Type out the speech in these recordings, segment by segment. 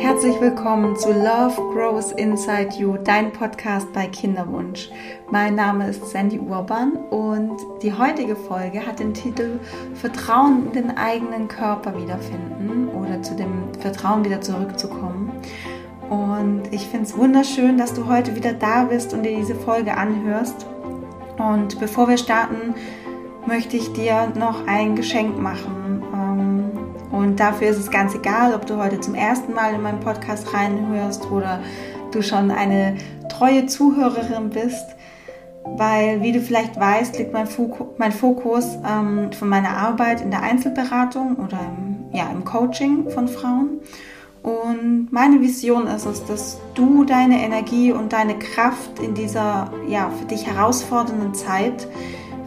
Herzlich willkommen zu Love Grows Inside You, dein Podcast bei Kinderwunsch. Mein Name ist Sandy Urban und die heutige Folge hat den Titel Vertrauen in den eigenen Körper wiederfinden oder zu dem Vertrauen wieder zurückzukommen. Und ich finde es wunderschön, dass du heute wieder da bist und dir diese Folge anhörst. Und bevor wir starten, möchte ich dir noch ein Geschenk machen. Und dafür ist es ganz egal, ob du heute zum ersten Mal in meinen Podcast reinhörst oder du schon eine treue Zuhörerin bist. Weil, wie du vielleicht weißt, liegt mein, Fokus ähm, von meiner Arbeit in der Einzelberatung oder im, ja, im Coaching von Frauen. Und meine Vision ist es, dass du deine Energie und deine Kraft in dieser ja, für dich herausfordernden Zeit,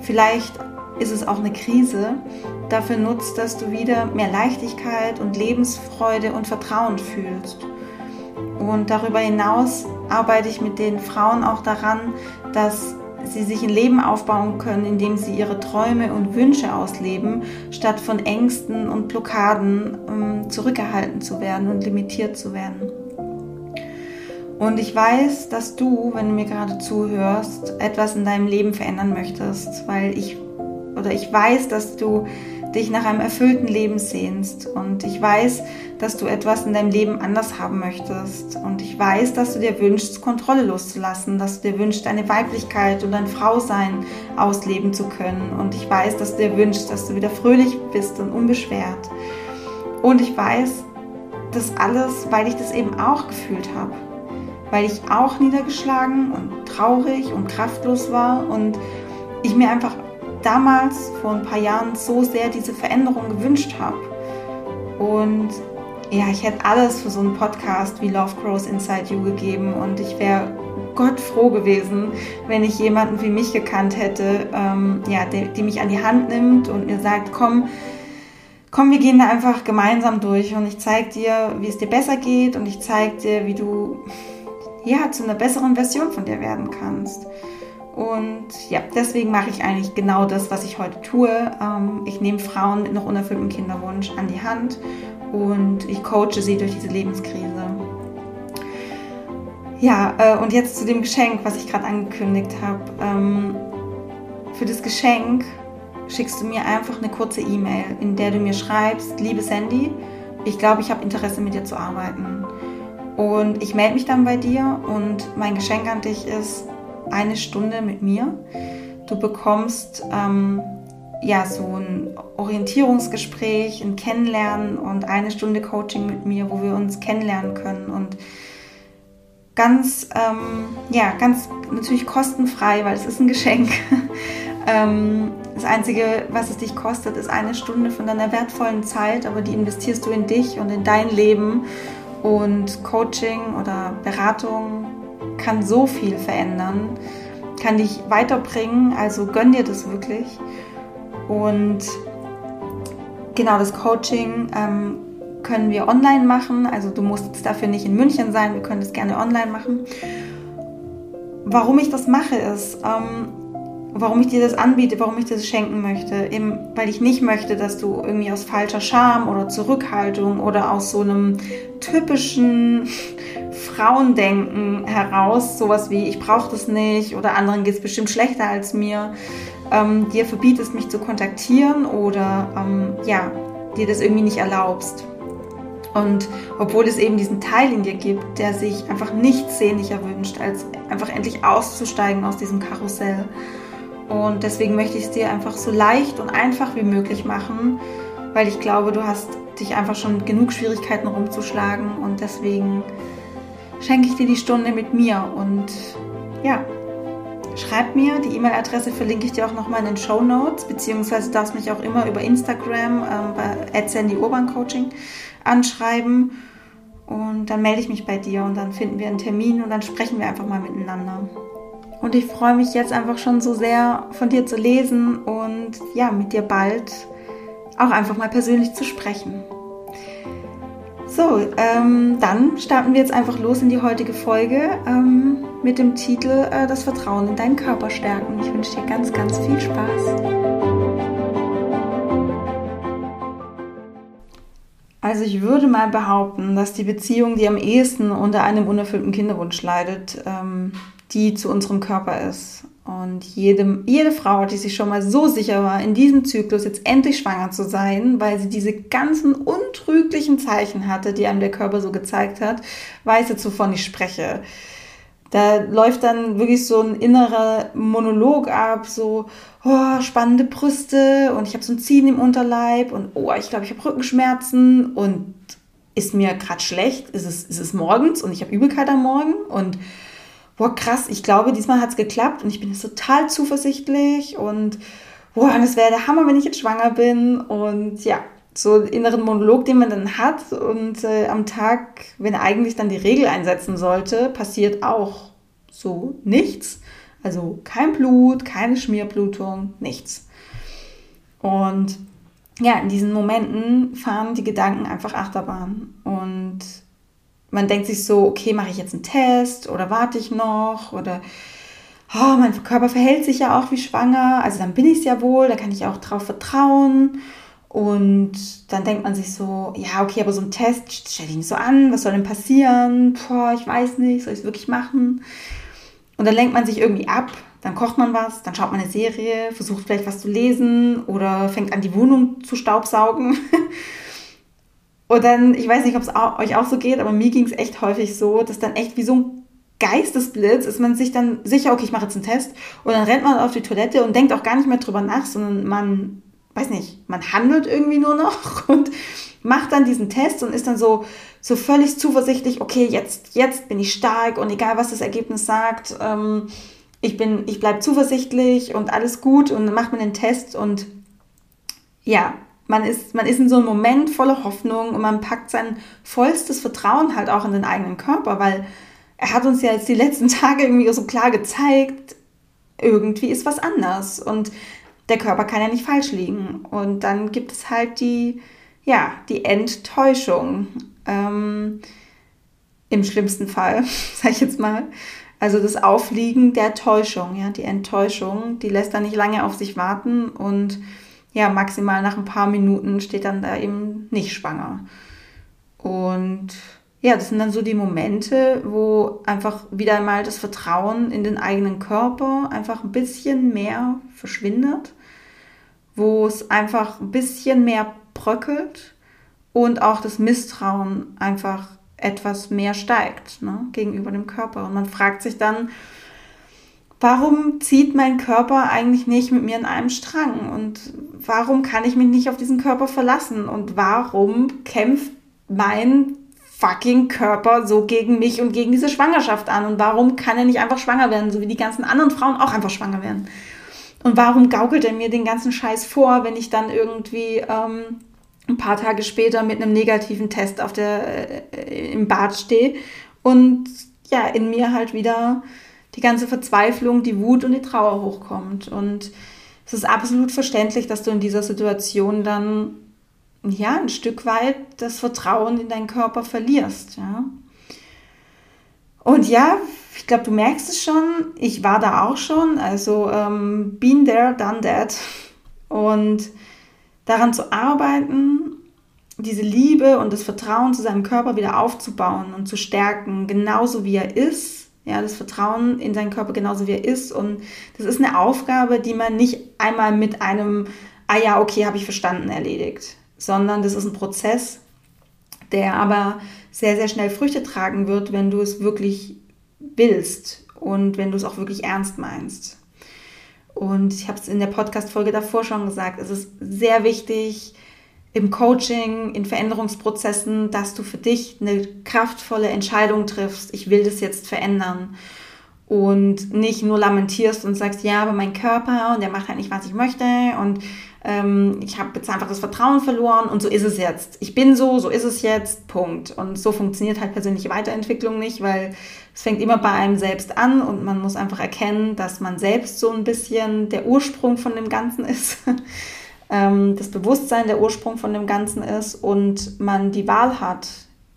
vielleicht ist es auch eine Krise, dafür nutzt, dass du wieder mehr Leichtigkeit und Lebensfreude und Vertrauen fühlst. Und darüber hinaus arbeite ich mit den Frauen auch daran, dass sie sich ein Leben aufbauen können, in dem sie ihre Träume und Wünsche ausleben, statt von Ängsten und Blockaden um zurückgehalten zu werden und limitiert zu werden. Und ich weiß, dass du, wenn du mir gerade zuhörst, etwas in deinem Leben verändern möchtest, weil ich oder ich weiß, dass du dich nach einem erfüllten Leben sehnst. Und ich weiß, dass du etwas in deinem Leben anders haben möchtest. Und ich weiß, dass du dir wünschst, Kontrolle loszulassen, dass du dir wünschst, deine Weiblichkeit und dein Frausein ausleben zu können. Und ich weiß, dass du dir wünschst, dass du wieder fröhlich bist und unbeschwert. Und ich weiß, das alles, weil ich das eben auch gefühlt habe, weil ich auch niedergeschlagen und traurig und kraftlos war und ich mir einfach damals vor ein paar Jahren so sehr diese Veränderung gewünscht habe. Und ja, ich hätte alles für so einen Podcast wie Love Grows Inside You gegeben und ich wäre Gott froh gewesen, wenn ich jemanden wie mich gekannt hätte, ähm, ja, die, die mich an die Hand nimmt und mir sagt, komm, komm, wir gehen da einfach gemeinsam durch und ich zeige dir, wie es dir besser geht und ich zeige dir, wie du ja zu einer besseren Version von dir werden kannst. Und ja, deswegen mache ich eigentlich genau das, was ich heute tue. Ähm, ich nehme Frauen mit noch unerfülltem Kinderwunsch an die Hand und ich coache sie durch diese Lebenskrise. Ja, äh, und jetzt zu dem Geschenk, was ich gerade angekündigt habe. Ähm, für das Geschenk schickst du mir einfach eine kurze E-Mail, in der du mir schreibst, liebe Sandy, ich glaube, ich habe Interesse mit dir zu arbeiten. Und ich melde mich dann bei dir und mein Geschenk an dich ist, eine Stunde mit mir. Du bekommst ähm, ja so ein Orientierungsgespräch, ein Kennenlernen und eine Stunde Coaching mit mir, wo wir uns kennenlernen können und ganz ähm, ja ganz natürlich kostenfrei, weil es ist ein Geschenk. ähm, das Einzige, was es dich kostet, ist eine Stunde von deiner wertvollen Zeit, aber die investierst du in dich und in dein Leben. Und Coaching oder Beratung kann so viel verändern, kann dich weiterbringen, also gönn dir das wirklich. Und genau das Coaching ähm, können wir online machen, also du musst dafür nicht in München sein, wir können das gerne online machen. Warum ich das mache ist, ähm, warum ich dir das anbiete, warum ich das schenken möchte. Eben, weil ich nicht möchte, dass du irgendwie aus falscher Scham oder Zurückhaltung oder aus so einem typischen Frauendenken heraus, sowas wie ich brauche das nicht oder anderen geht es bestimmt schlechter als mir, ähm, dir verbietest, mich zu kontaktieren oder ähm, ja, dir das irgendwie nicht erlaubst. Und obwohl es eben diesen Teil in dir gibt, der sich einfach nichts sehnlicher wünscht, als einfach endlich auszusteigen aus diesem Karussell. Und deswegen möchte ich es dir einfach so leicht und einfach wie möglich machen, weil ich glaube, du hast dich einfach schon genug Schwierigkeiten rumzuschlagen und deswegen schenke ich dir die Stunde mit mir und ja, schreib mir, die E-Mail-Adresse verlinke ich dir auch nochmal in den Show Notes, beziehungsweise darfst mich auch immer über Instagram ähm, bei Sandy Coaching anschreiben und dann melde ich mich bei dir und dann finden wir einen Termin und dann sprechen wir einfach mal miteinander. Und ich freue mich jetzt einfach schon so sehr von dir zu lesen und ja, mit dir bald auch einfach mal persönlich zu sprechen. So, ähm, dann starten wir jetzt einfach los in die heutige Folge ähm, mit dem Titel äh, Das Vertrauen in deinen Körper stärken. Ich wünsche dir ganz, ganz viel Spaß. Also ich würde mal behaupten, dass die Beziehung, die am ehesten unter einem unerfüllten Kinderwunsch leidet, ähm, die zu unserem Körper ist. Und jede, jede Frau, die sich schon mal so sicher war, in diesem Zyklus jetzt endlich schwanger zu sein, weil sie diese ganzen untrüglichen Zeichen hatte, die einem der Körper so gezeigt hat, weiß jetzt, wovon ich spreche. Da läuft dann wirklich so ein innerer Monolog ab, so, oh, spannende Brüste und ich habe so ein Ziehen im Unterleib und oh, ich glaube, ich habe Rückenschmerzen und ist mir gerade schlecht, ist es, ist es morgens und ich habe Übelkeit am Morgen und boah, krass, ich glaube, diesmal hat es geklappt und ich bin jetzt total zuversichtlich und boah, das wäre der Hammer, wenn ich jetzt schwanger bin und ja, so einen inneren Monolog, den man dann hat und äh, am Tag, wenn eigentlich dann die Regel einsetzen sollte, passiert auch so nichts. Also kein Blut, keine Schmierblutung, nichts. Und ja, in diesen Momenten fahren die Gedanken einfach Achterbahn und man denkt sich so, okay, mache ich jetzt einen Test oder warte ich noch oder oh, mein Körper verhält sich ja auch wie schwanger, also dann bin ich es ja wohl, da kann ich auch drauf vertrauen. Und dann denkt man sich so, ja, okay, aber so ein Test stell dich nicht so an, was soll denn passieren? Boah, ich weiß nicht, soll ich es wirklich machen? Und dann lenkt man sich irgendwie ab, dann kocht man was, dann schaut man eine Serie, versucht vielleicht was zu lesen oder fängt an, die Wohnung zu staubsaugen. Und dann, ich weiß nicht, ob es euch auch so geht, aber mir ging es echt häufig so, dass dann echt wie so ein Geistesblitz ist man sich dann sicher, okay, ich mache jetzt einen Test. Und dann rennt man auf die Toilette und denkt auch gar nicht mehr drüber nach, sondern man, weiß nicht, man handelt irgendwie nur noch und macht dann diesen Test und ist dann so, so völlig zuversichtlich, okay, jetzt, jetzt bin ich stark und egal was das Ergebnis sagt, ähm, ich bin, ich bleibe zuversichtlich und alles gut und dann macht man den Test und ja, man ist, man ist in so einem Moment voller Hoffnung und man packt sein vollstes Vertrauen halt auch in den eigenen Körper, weil er hat uns ja jetzt die letzten Tage irgendwie so klar gezeigt, irgendwie ist was anders und der Körper kann ja nicht falsch liegen. Und dann gibt es halt die, ja, die Enttäuschung. Ähm, Im schlimmsten Fall, sag ich jetzt mal. Also das Aufliegen der Täuschung, ja, die Enttäuschung, die lässt dann nicht lange auf sich warten und ja, maximal nach ein paar Minuten steht dann da eben nicht schwanger. Und ja, das sind dann so die Momente, wo einfach wieder einmal das Vertrauen in den eigenen Körper einfach ein bisschen mehr verschwindet, wo es einfach ein bisschen mehr bröckelt und auch das Misstrauen einfach etwas mehr steigt ne, gegenüber dem Körper. Und man fragt sich dann, warum zieht mein Körper eigentlich nicht mit mir in einem Strang? Und warum kann ich mich nicht auf diesen Körper verlassen? Und warum kämpft mein fucking Körper so gegen mich und gegen diese Schwangerschaft an? Und warum kann er nicht einfach schwanger werden, so wie die ganzen anderen Frauen auch einfach schwanger werden? Und warum gaukelt er mir den ganzen Scheiß vor, wenn ich dann irgendwie ähm, ein paar Tage später mit einem negativen Test auf der, äh, im Bad stehe und ja, in mir halt wieder die ganze Verzweiflung, die Wut und die Trauer hochkommt. Und es ist absolut verständlich, dass du in dieser Situation dann ja ein Stück weit das Vertrauen in deinen Körper verlierst. Ja? Und ja, ich glaube, du merkst es schon. Ich war da auch schon. Also ähm, been there, done that. Und daran zu arbeiten, diese Liebe und das Vertrauen zu seinem Körper wieder aufzubauen und zu stärken, genauso wie er ist, ja, das Vertrauen in seinen Körper genauso wie er ist. Und das ist eine Aufgabe, die man nicht einmal mit einem, ah ja, okay, habe ich verstanden, erledigt, sondern das ist ein Prozess, der aber sehr, sehr schnell Früchte tragen wird, wenn du es wirklich willst und wenn du es auch wirklich ernst meinst. Und ich habe es in der Podcast-Folge davor schon gesagt, es ist sehr wichtig, im Coaching, in Veränderungsprozessen, dass du für dich eine kraftvolle Entscheidung triffst, ich will das jetzt verändern. Und nicht nur lamentierst und sagst, ja, aber mein Körper und der macht halt nicht, was ich möchte und ähm, ich habe jetzt einfach das Vertrauen verloren und so ist es jetzt. Ich bin so, so ist es jetzt, Punkt. Und so funktioniert halt persönliche Weiterentwicklung nicht, weil es fängt immer bei einem selbst an und man muss einfach erkennen, dass man selbst so ein bisschen der Ursprung von dem Ganzen ist. ähm, das Bewusstsein der Ursprung von dem Ganzen ist und man die Wahl hat,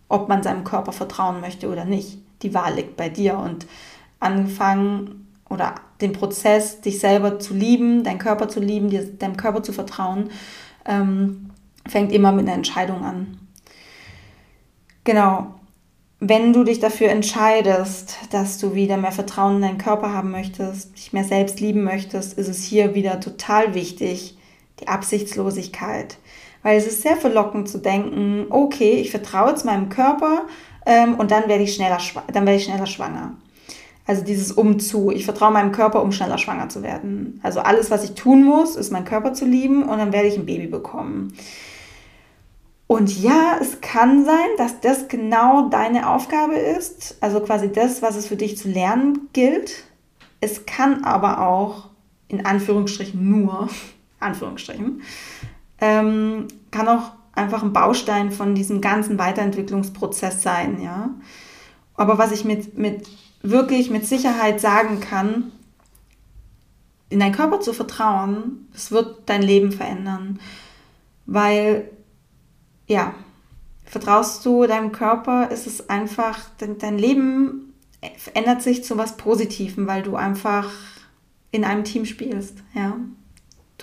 ob man seinem Körper vertrauen möchte oder nicht. Die Wahl liegt bei dir und angefangen oder den Prozess, dich selber zu lieben, deinen Körper zu lieben, dir, deinem Körper zu vertrauen, ähm, fängt immer mit einer Entscheidung an. Genau. Wenn du dich dafür entscheidest, dass du wieder mehr Vertrauen in deinen Körper haben möchtest, dich mehr selbst lieben möchtest, ist es hier wieder total wichtig, die Absichtslosigkeit. Weil es ist sehr verlockend zu denken, okay, ich vertraue jetzt meinem Körper ähm, und dann werde ich schneller, dann werde ich schneller schwanger. Also dieses Umzu. Ich vertraue meinem Körper, um schneller schwanger zu werden. Also alles, was ich tun muss, ist meinen Körper zu lieben und dann werde ich ein Baby bekommen. Und ja, es kann sein, dass das genau deine Aufgabe ist, also quasi das, was es für dich zu lernen gilt. Es kann aber auch, in Anführungsstrichen nur, Anführungsstrichen, ähm, kann auch einfach ein Baustein von diesem ganzen Weiterentwicklungsprozess sein, ja. Aber was ich mit, mit wirklich mit Sicherheit sagen kann, in deinen Körper zu vertrauen, es wird dein Leben verändern. Weil, ja, vertraust du deinem Körper, ist es einfach, dein Leben verändert sich zu was Positivem, weil du einfach in einem Team spielst, ja.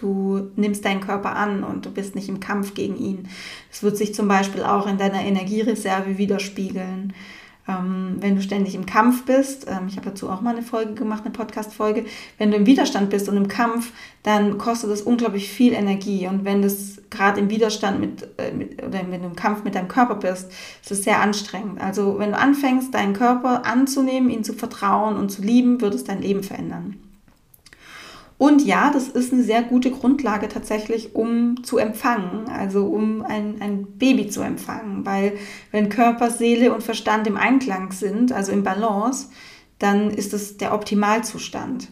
Du nimmst deinen Körper an und du bist nicht im Kampf gegen ihn. Es wird sich zum Beispiel auch in deiner Energiereserve widerspiegeln. Ähm, wenn du ständig im Kampf bist, ähm, ich habe dazu auch mal eine Folge gemacht, eine Podcast-Folge, wenn du im Widerstand bist und im Kampf, dann kostet das unglaublich viel Energie. Und wenn das gerade im Widerstand mit, äh, mit, oder wenn du im Kampf mit deinem Körper bist, ist es sehr anstrengend. Also wenn du anfängst, deinen Körper anzunehmen, ihn zu vertrauen und zu lieben, wird es dein Leben verändern. Und ja, das ist eine sehr gute Grundlage tatsächlich, um zu empfangen, also um ein, ein Baby zu empfangen. Weil wenn Körper, Seele und Verstand im Einklang sind, also im Balance, dann ist das der Optimalzustand.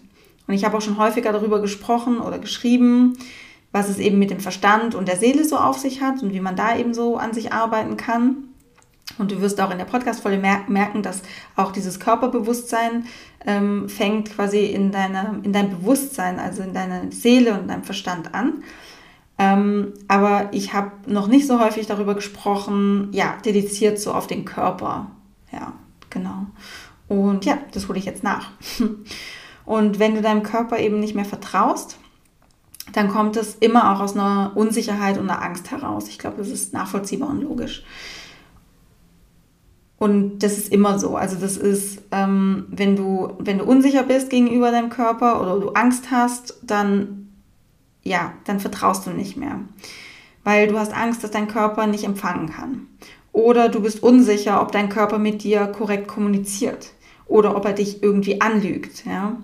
Und ich habe auch schon häufiger darüber gesprochen oder geschrieben, was es eben mit dem Verstand und der Seele so auf sich hat und wie man da eben so an sich arbeiten kann. Und du wirst auch in der Podcast-Folge merken, dass auch dieses Körperbewusstsein ähm, fängt quasi in, deiner, in deinem Bewusstsein, also in deiner Seele und deinem Verstand an. Ähm, aber ich habe noch nicht so häufig darüber gesprochen, ja, dediziert so auf den Körper. Ja, genau. Und ja, das hole ich jetzt nach. Und wenn du deinem Körper eben nicht mehr vertraust, dann kommt es immer auch aus einer Unsicherheit und einer Angst heraus. Ich glaube, das ist nachvollziehbar und logisch. Und das ist immer so. Also das ist, ähm, wenn, du, wenn du unsicher bist gegenüber deinem Körper oder du Angst hast, dann, ja, dann vertraust du nicht mehr. Weil du hast Angst, dass dein Körper nicht empfangen kann. Oder du bist unsicher, ob dein Körper mit dir korrekt kommuniziert. Oder ob er dich irgendwie anlügt. Ja?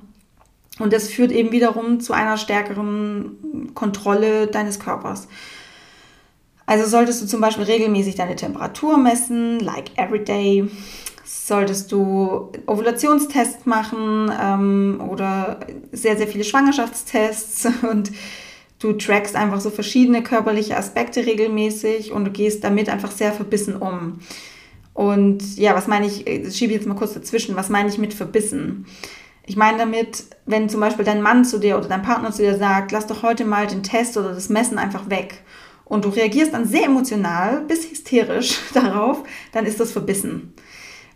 Und das führt eben wiederum zu einer stärkeren Kontrolle deines Körpers. Also solltest du zum Beispiel regelmäßig deine Temperatur messen, like every day. Solltest du Ovulationstests machen ähm, oder sehr, sehr viele Schwangerschaftstests und du trackst einfach so verschiedene körperliche Aspekte regelmäßig und du gehst damit einfach sehr verbissen um. Und ja, was meine ich, ich schiebe jetzt mal kurz dazwischen, was meine ich mit verbissen? Ich meine damit, wenn zum Beispiel dein Mann zu dir oder dein Partner zu dir sagt, lass doch heute mal den Test oder das Messen einfach weg und du reagierst dann sehr emotional bis hysterisch darauf, dann ist das verbissen.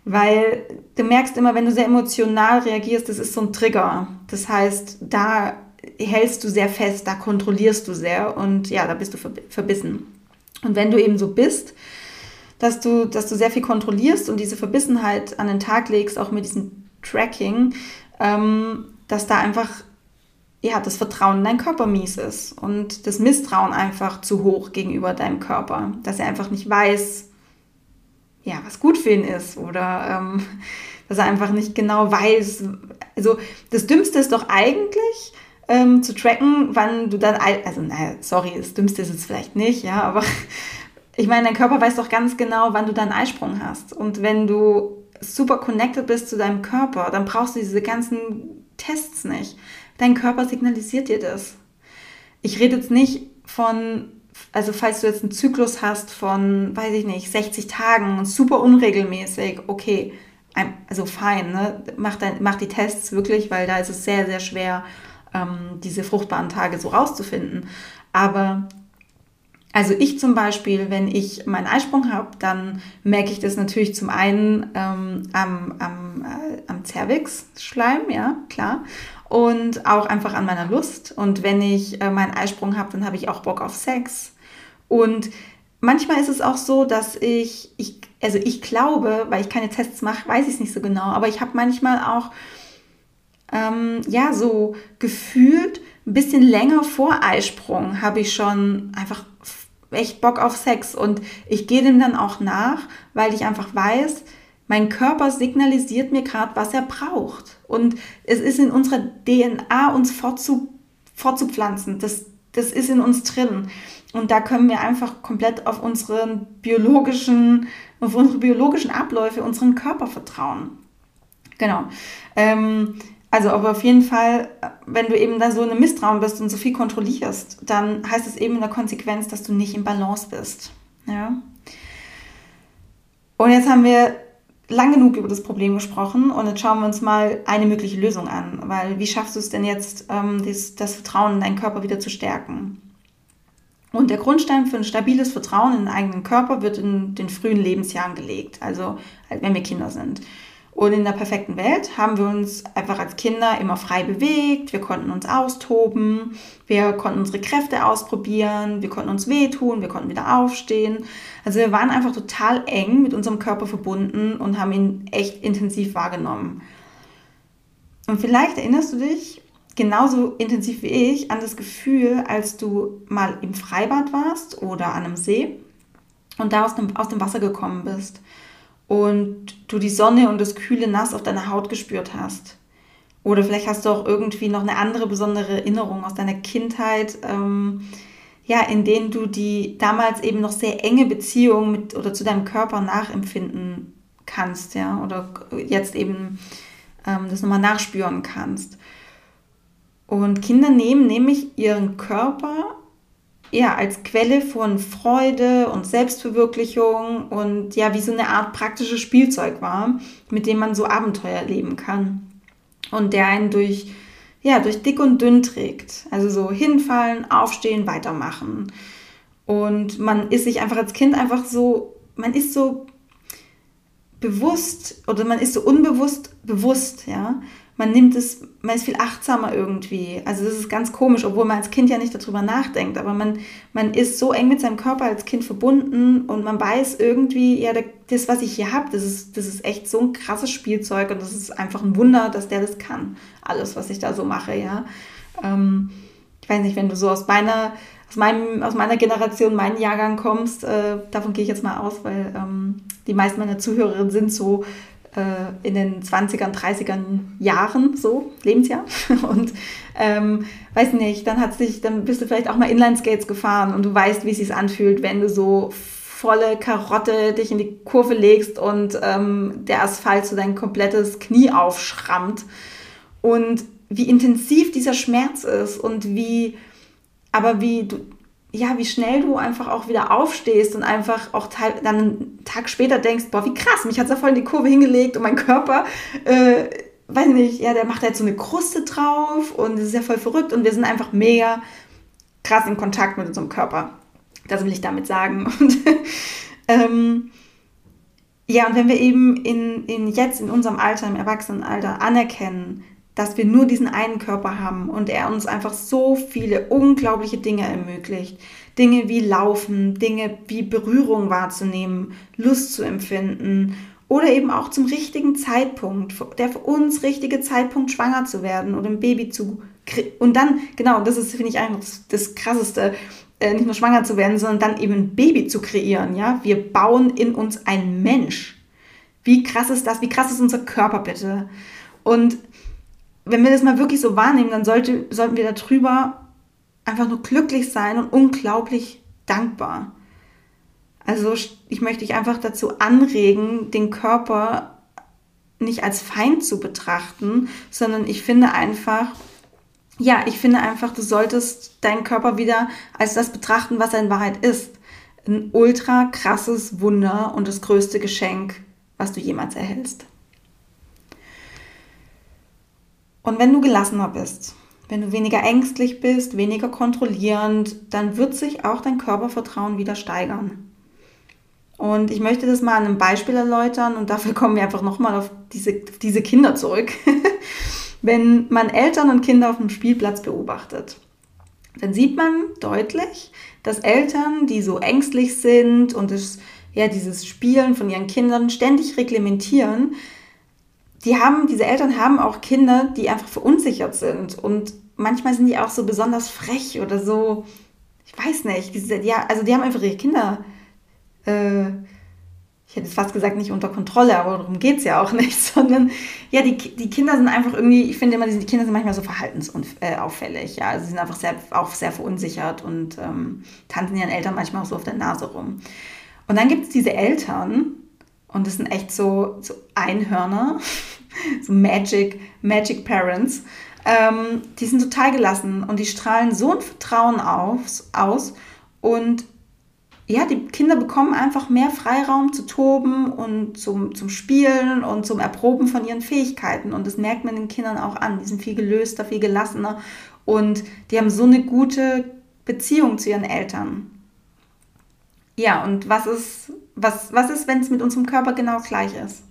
Weil du merkst immer, wenn du sehr emotional reagierst, das ist so ein Trigger. Das heißt, da hältst du sehr fest, da kontrollierst du sehr und ja, da bist du verbissen. Und wenn du eben so bist, dass du, dass du sehr viel kontrollierst und diese Verbissenheit an den Tag legst, auch mit diesem Tracking, ähm, dass da einfach ja, das Vertrauen in deinen Körper mies ist und das Misstrauen einfach zu hoch gegenüber deinem Körper, dass er einfach nicht weiß, ja, was gut für ihn ist oder ähm, dass er einfach nicht genau weiß. Also das Dümmste ist doch eigentlich ähm, zu tracken, wann du dann, also naja, sorry, das Dümmste ist es vielleicht nicht, ja, aber ich meine, dein Körper weiß doch ganz genau, wann du deinen Eisprung hast und wenn du super connected bist zu deinem Körper, dann brauchst du diese ganzen Tests nicht. Dein Körper signalisiert dir das. Ich rede jetzt nicht von, also falls du jetzt einen Zyklus hast von, weiß ich nicht, 60 Tagen, super unregelmäßig, okay, also fein, ne? mach, mach die Tests wirklich, weil da ist es sehr, sehr schwer, ähm, diese fruchtbaren Tage so rauszufinden. Aber also ich zum Beispiel, wenn ich meinen Eisprung habe, dann merke ich das natürlich zum einen ähm, am, am, äh, am Cervix-Schleim, ja, klar und auch einfach an meiner Lust. Und wenn ich äh, meinen Eisprung habe, dann habe ich auch Bock auf Sex. Und manchmal ist es auch so, dass ich, ich also ich glaube, weil ich keine Tests mache, weiß ich es nicht so genau, aber ich habe manchmal auch, ähm, ja, so gefühlt ein bisschen länger vor Eisprung habe ich schon einfach echt Bock auf Sex und ich gehe dem dann auch nach, weil ich einfach weiß, mein Körper signalisiert mir gerade, was er braucht. Und es ist in unserer DNA, uns fortzu, fortzupflanzen. Das, das ist in uns drin. Und da können wir einfach komplett auf unseren biologischen, auf unsere biologischen Abläufe, unseren Körper vertrauen. Genau. Ähm, also aber auf jeden Fall, wenn du eben da so eine Misstrauen bist und so viel kontrollierst, dann heißt es eben in der Konsequenz, dass du nicht im Balance bist. Ja. Und jetzt haben wir lang genug über das Problem gesprochen und jetzt schauen wir uns mal eine mögliche Lösung an. Weil wie schaffst du es denn jetzt, ähm, das, das Vertrauen in deinen Körper wieder zu stärken? Und der Grundstein für ein stabiles Vertrauen in den eigenen Körper wird in den frühen Lebensjahren gelegt, also wenn wir Kinder sind. Und in der perfekten Welt haben wir uns einfach als Kinder immer frei bewegt, wir konnten uns austoben, wir konnten unsere Kräfte ausprobieren, wir konnten uns wehtun, wir konnten wieder aufstehen. Also wir waren einfach total eng mit unserem Körper verbunden und haben ihn echt intensiv wahrgenommen. Und vielleicht erinnerst du dich genauso intensiv wie ich an das Gefühl, als du mal im Freibad warst oder an einem See und da aus dem, aus dem Wasser gekommen bist und du die Sonne und das kühle Nass auf deiner Haut gespürt hast. Oder vielleicht hast du auch irgendwie noch eine andere besondere Erinnerung aus deiner Kindheit, ähm, ja, in denen du die damals eben noch sehr enge Beziehung mit oder zu deinem Körper nachempfinden kannst, ja, oder jetzt eben ähm, das nochmal nachspüren kannst. Und Kinder nehmen nämlich ihren Körper ja, als Quelle von Freude und Selbstverwirklichung und ja, wie so eine Art praktisches Spielzeug war, mit dem man so Abenteuer erleben kann. Und der einen durch, ja, durch dick und dünn trägt. Also so hinfallen, aufstehen, weitermachen. Und man ist sich einfach als Kind einfach so, man ist so bewusst oder man ist so unbewusst bewusst, ja man nimmt es, man ist viel achtsamer irgendwie. Also das ist ganz komisch, obwohl man als Kind ja nicht darüber nachdenkt, aber man, man ist so eng mit seinem Körper als Kind verbunden und man weiß irgendwie, ja, das, was ich hier habe, das ist, das ist echt so ein krasses Spielzeug und das ist einfach ein Wunder, dass der das kann. Alles, was ich da so mache, ja. Ähm, ich weiß nicht, wenn du so aus meiner, aus meinem, aus meiner Generation, meinen Jahrgang kommst, äh, davon gehe ich jetzt mal aus, weil ähm, die meisten meiner Zuhörerinnen sind so äh, in den 20ern, 30ern Jahren, so, Lebensjahr. Und ähm, weiß nicht, dann hat sich, dann bist du vielleicht auch mal Inlineskates gefahren und du weißt, wie es sich anfühlt, wenn du so volle Karotte dich in die Kurve legst und ähm, der Asphalt so dein komplettes Knie aufschrammt. Und wie intensiv dieser Schmerz ist und wie, aber wie du, ja, wie schnell du einfach auch wieder aufstehst und einfach auch dann einen Tag später denkst, boah, wie krass, mich hat es ja voll in die Kurve hingelegt und mein Körper, äh, weiß nicht, ja, der macht jetzt so eine Kruste drauf und es ist ja voll verrückt und wir sind einfach mega krass in Kontakt mit unserem Körper. Das will ich damit sagen. Und ähm, ja, und wenn wir eben in, in jetzt in unserem Alter, im Erwachsenenalter anerkennen, dass wir nur diesen einen Körper haben und er uns einfach so viele unglaubliche Dinge ermöglicht. Dinge wie Laufen, Dinge wie Berührung wahrzunehmen, Lust zu empfinden oder eben auch zum richtigen Zeitpunkt, der für uns richtige Zeitpunkt, schwanger zu werden oder ein Baby zu und dann, genau, das ist, finde ich, das, das Krasseste, äh, nicht nur schwanger zu werden, sondern dann eben ein Baby zu kreieren, ja. Wir bauen in uns einen Mensch. Wie krass ist das? Wie krass ist unser Körper bitte? Und wenn wir das mal wirklich so wahrnehmen, dann sollte, sollten wir darüber einfach nur glücklich sein und unglaublich dankbar. Also ich möchte dich einfach dazu anregen, den Körper nicht als Feind zu betrachten, sondern ich finde einfach, ja, ich finde einfach, du solltest deinen Körper wieder als das betrachten, was er in Wahrheit ist. Ein ultra krasses Wunder und das größte Geschenk, was du jemals erhältst. Und wenn du gelassener bist, wenn du weniger ängstlich bist, weniger kontrollierend, dann wird sich auch dein Körpervertrauen wieder steigern. Und ich möchte das mal an einem Beispiel erläutern und dafür kommen wir einfach nochmal auf diese, diese Kinder zurück. wenn man Eltern und Kinder auf dem Spielplatz beobachtet, dann sieht man deutlich, dass Eltern, die so ängstlich sind und es ja, dieses Spielen von ihren Kindern ständig reglementieren, die haben, diese Eltern haben auch Kinder, die einfach verunsichert sind. Und manchmal sind die auch so besonders frech oder so, ich weiß nicht, diese, ja, also die haben einfach ihre Kinder, äh, ich hätte fast gesagt, nicht unter Kontrolle, aber darum geht es ja auch nicht, sondern ja, die, die Kinder sind einfach irgendwie, ich finde immer, die Kinder sind manchmal so verhaltensauffällig, ja, also sie sind einfach sehr, auch sehr verunsichert und ähm, tanzen ihren Eltern manchmal auch so auf der Nase rum. Und dann gibt es diese Eltern, und das sind echt so, so Einhörner, so Magic, Magic Parents, ähm, die sind total gelassen und die strahlen so ein Vertrauen aus, aus und ja, die Kinder bekommen einfach mehr Freiraum zu toben und zum, zum Spielen und zum Erproben von ihren Fähigkeiten. Und das merkt man den Kindern auch an. Die sind viel gelöster, viel gelassener und die haben so eine gute Beziehung zu ihren Eltern. Ja, und was ist, was, was ist, wenn es mit unserem Körper genau gleich ist?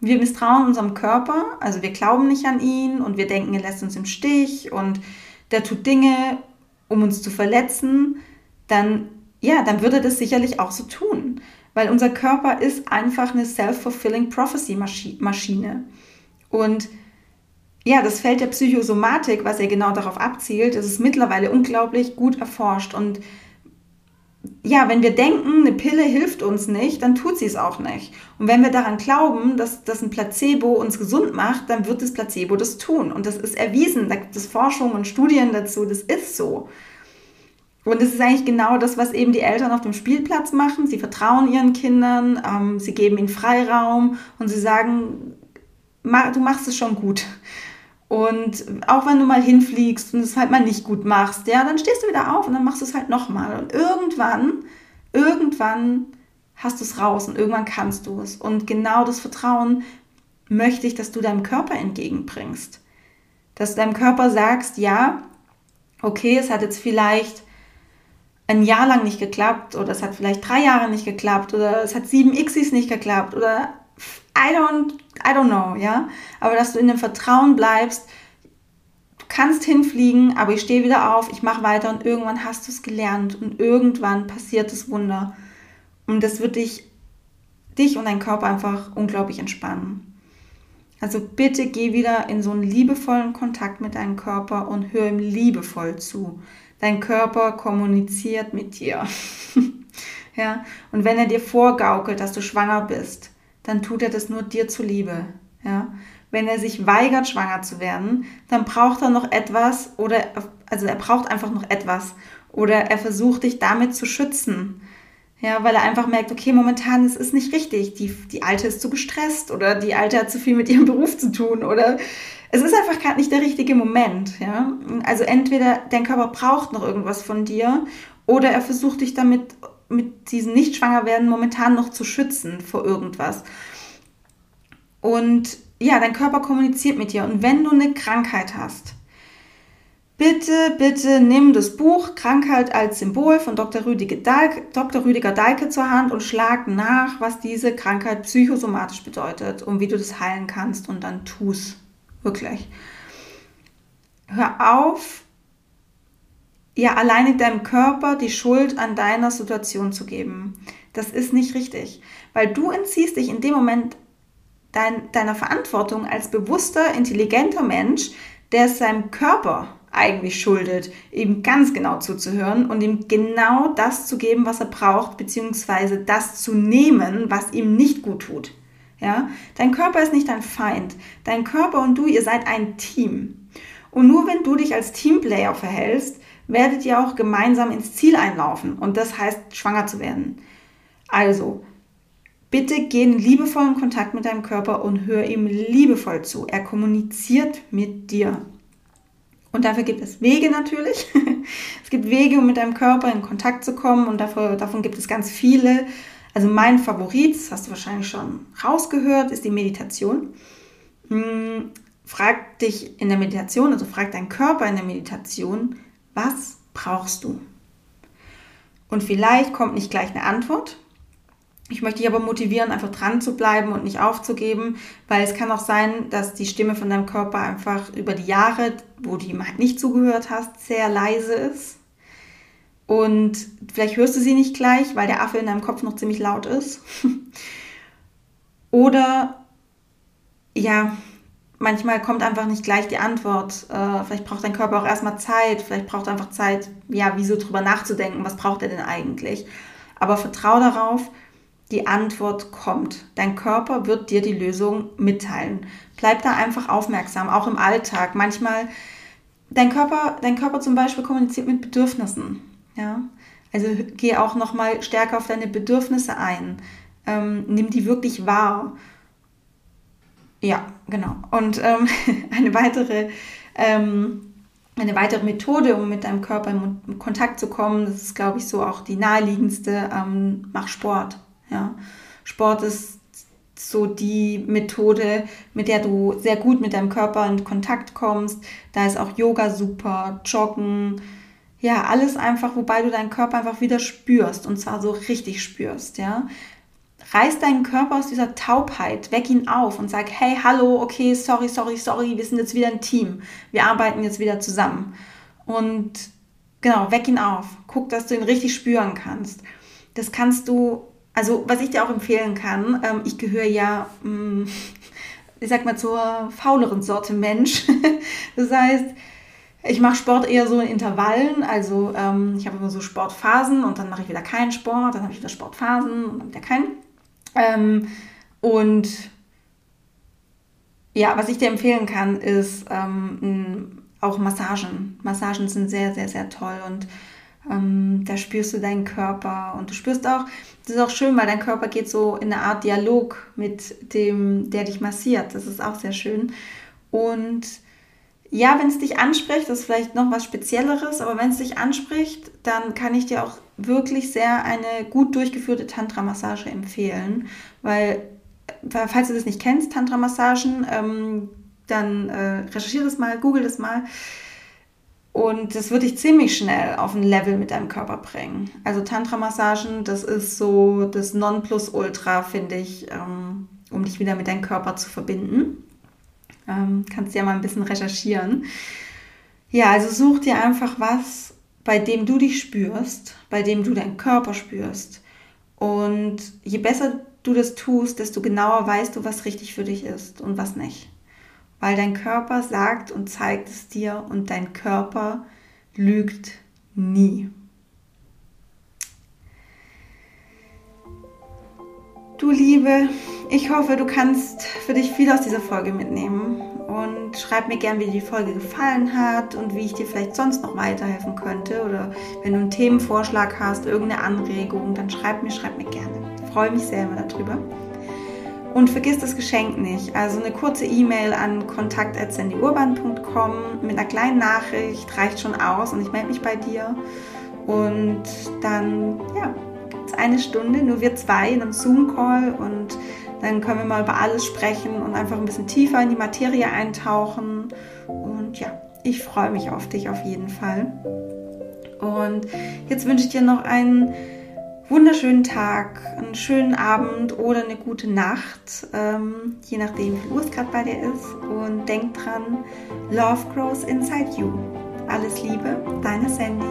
Wir misstrauen unserem Körper, also wir glauben nicht an ihn und wir denken, er lässt uns im Stich und der tut Dinge, um uns zu verletzen, dann, ja, dann würde das sicherlich auch so tun. Weil unser Körper ist einfach eine self-fulfilling prophecy-Maschine. Und ja, das Feld der Psychosomatik, was ja genau darauf abzielt, ist mittlerweile unglaublich gut erforscht. Und ja, wenn wir denken, eine Pille hilft uns nicht, dann tut sie es auch nicht. Und wenn wir daran glauben, dass, dass ein Placebo uns gesund macht, dann wird das Placebo das tun. Und das ist erwiesen. Da gibt es Forschung und Studien dazu. Das ist so. Und das ist eigentlich genau das, was eben die Eltern auf dem Spielplatz machen. Sie vertrauen ihren Kindern, ähm, sie geben ihnen Freiraum und sie sagen, du machst es schon gut. Und auch wenn du mal hinfliegst und es halt mal nicht gut machst, ja, dann stehst du wieder auf und dann machst du es halt nochmal. Und irgendwann, irgendwann hast du es raus und irgendwann kannst du es. Und genau das Vertrauen möchte ich, dass du deinem Körper entgegenbringst. Dass deinem Körper sagst, ja, okay, es hat jetzt vielleicht ein Jahr lang nicht geklappt oder es hat vielleicht drei Jahre nicht geklappt oder es hat sieben Xis nicht geklappt oder I don't, I don't know, ja. Aber dass du in dem Vertrauen bleibst, du kannst hinfliegen, aber ich stehe wieder auf, ich mache weiter und irgendwann hast du es gelernt und irgendwann passiert das Wunder. Und das wird dich, dich und deinen Körper einfach unglaublich entspannen. Also bitte geh wieder in so einen liebevollen Kontakt mit deinem Körper und hör ihm liebevoll zu. Dein Körper kommuniziert mit dir. ja, und wenn er dir vorgaukelt, dass du schwanger bist, dann tut er das nur dir zuliebe. Ja? Wenn er sich weigert, schwanger zu werden, dann braucht er noch etwas oder, also er braucht einfach noch etwas oder er versucht dich damit zu schützen. Ja, weil er einfach merkt, okay, momentan ist es nicht richtig. Die, die Alte ist zu gestresst oder die Alte hat zu viel mit ihrem Beruf zu tun oder es ist einfach gerade nicht der richtige Moment. Ja? Also entweder dein Körper braucht noch irgendwas von dir oder er versucht dich damit mit diesem Nicht-Schwanger-Werden momentan noch zu schützen vor irgendwas. Und ja, dein Körper kommuniziert mit dir. Und wenn du eine Krankheit hast, bitte, bitte nimm das Buch Krankheit als Symbol von Dr. Rüdiger, Dahlke, Dr. Rüdiger Dahlke zur Hand und schlag nach, was diese Krankheit psychosomatisch bedeutet und wie du das heilen kannst und dann tu's. Wirklich. Hör auf, ja alleine deinem Körper die Schuld an deiner Situation zu geben. Das ist nicht richtig, weil du entziehst dich in dem Moment dein, deiner Verantwortung als bewusster, intelligenter Mensch, der es seinem Körper eigentlich schuldet, ihm ganz genau zuzuhören und ihm genau das zu geben, was er braucht, beziehungsweise das zu nehmen, was ihm nicht gut tut. Ja? Dein Körper ist nicht dein Feind. Dein Körper und du, ihr seid ein Team. Und nur wenn du dich als Teamplayer verhältst, werdet ihr auch gemeinsam ins Ziel einlaufen und das heißt, schwanger zu werden. Also, bitte geh in liebevollen Kontakt mit deinem Körper und hör ihm liebevoll zu. Er kommuniziert mit dir. Und dafür gibt es Wege natürlich. es gibt Wege, um mit deinem Körper in Kontakt zu kommen und dafür, davon gibt es ganz viele. Also mein Favorit, das hast du wahrscheinlich schon rausgehört, ist die Meditation. Hm, frag dich in der Meditation, also frag deinen Körper in der Meditation, was brauchst du? Und vielleicht kommt nicht gleich eine Antwort. Ich möchte dich aber motivieren, einfach dran zu bleiben und nicht aufzugeben, weil es kann auch sein, dass die Stimme von deinem Körper einfach über die Jahre, wo du ihm halt nicht zugehört hast, sehr leise ist. Und vielleicht hörst du sie nicht gleich, weil der Affe in deinem Kopf noch ziemlich laut ist. Oder ja, manchmal kommt einfach nicht gleich die Antwort. Äh, vielleicht braucht dein Körper auch erstmal Zeit. Vielleicht braucht er einfach Zeit, ja, wieso drüber nachzudenken, was braucht er denn eigentlich. Aber vertrau darauf, die Antwort kommt. Dein Körper wird dir die Lösung mitteilen. Bleib da einfach aufmerksam, auch im Alltag. Manchmal, dein Körper, dein Körper zum Beispiel kommuniziert mit Bedürfnissen. Ja? Also geh auch nochmal stärker auf deine Bedürfnisse ein. Ähm, nimm die wirklich wahr. Ja, genau. Und ähm, eine weitere ähm, eine weitere Methode, um mit deinem Körper in Kontakt zu kommen, das ist, glaube ich, so auch die naheliegendste, ähm, mach Sport. Ja. Sport ist so die Methode, mit der du sehr gut mit deinem Körper in Kontakt kommst. Da ist auch Yoga super, Joggen, ja, alles einfach, wobei du deinen Körper einfach wieder spürst und zwar so richtig spürst, ja. Reiß deinen Körper aus dieser Taubheit, weck ihn auf und sag, hey, hallo, okay, sorry, sorry, sorry, wir sind jetzt wieder ein Team. Wir arbeiten jetzt wieder zusammen. Und genau, weck ihn auf. Guck, dass du ihn richtig spüren kannst. Das kannst du also was ich dir auch empfehlen kann, ähm, ich gehöre ja, mh, mm, ich sag mal, zur fauleren Sorte Mensch. das heißt, ich mache Sport eher so in Intervallen. Also ähm, ich habe immer so Sportphasen und dann mache ich wieder keinen Sport, dann habe ich wieder Sportphasen und dann wieder keinen. Ähm, und ja, was ich dir empfehlen kann, ist ähm, auch Massagen. Massagen sind sehr, sehr, sehr toll und ähm, da spürst du deinen Körper und du spürst auch, das ist auch schön, weil dein Körper geht so in eine Art Dialog mit dem, der dich massiert. Das ist auch sehr schön. Und ja, wenn es dich anspricht, das ist vielleicht noch was Spezielleres, aber wenn es dich anspricht, dann kann ich dir auch wirklich sehr eine gut durchgeführte Tantra-Massage empfehlen, weil, äh, falls du das nicht kennst, Tantra-Massagen, ähm, dann äh, recherchiere das mal, google das mal. Und das wird dich ziemlich schnell auf ein Level mit deinem Körper bringen. Also Tantra-Massagen, das ist so das Nonplusultra, finde ich, ähm, um dich wieder mit deinem Körper zu verbinden. Ähm, kannst ja mal ein bisschen recherchieren. Ja, also such dir einfach was, bei dem du dich spürst, bei dem du deinen Körper spürst. Und je besser du das tust, desto genauer weißt du, was richtig für dich ist und was nicht weil dein Körper sagt und zeigt es dir und dein Körper lügt nie. Du Liebe, ich hoffe, du kannst für dich viel aus dieser Folge mitnehmen und schreib mir gern, wie dir die Folge gefallen hat und wie ich dir vielleicht sonst noch weiterhelfen könnte oder wenn du einen Themenvorschlag hast, irgendeine Anregung, dann schreib mir, schreib mir gerne. Ich freue mich sehr immer darüber. Und vergiss das Geschenk nicht. Also eine kurze E-Mail an kontakt.sandyurban.com mit einer kleinen Nachricht reicht schon aus und ich melde mich bei dir. Und dann, ja, gibt es eine Stunde, nur wir zwei in einem Zoom-Call und dann können wir mal über alles sprechen und einfach ein bisschen tiefer in die Materie eintauchen. Und ja, ich freue mich auf dich auf jeden Fall. Und jetzt wünsche ich dir noch einen wunderschönen Tag, einen schönen Abend oder eine gute Nacht, ähm, je nachdem, wie Uhr es gerade bei dir ist. Und denk dran, Love grows inside you. Alles Liebe, deine Sandy.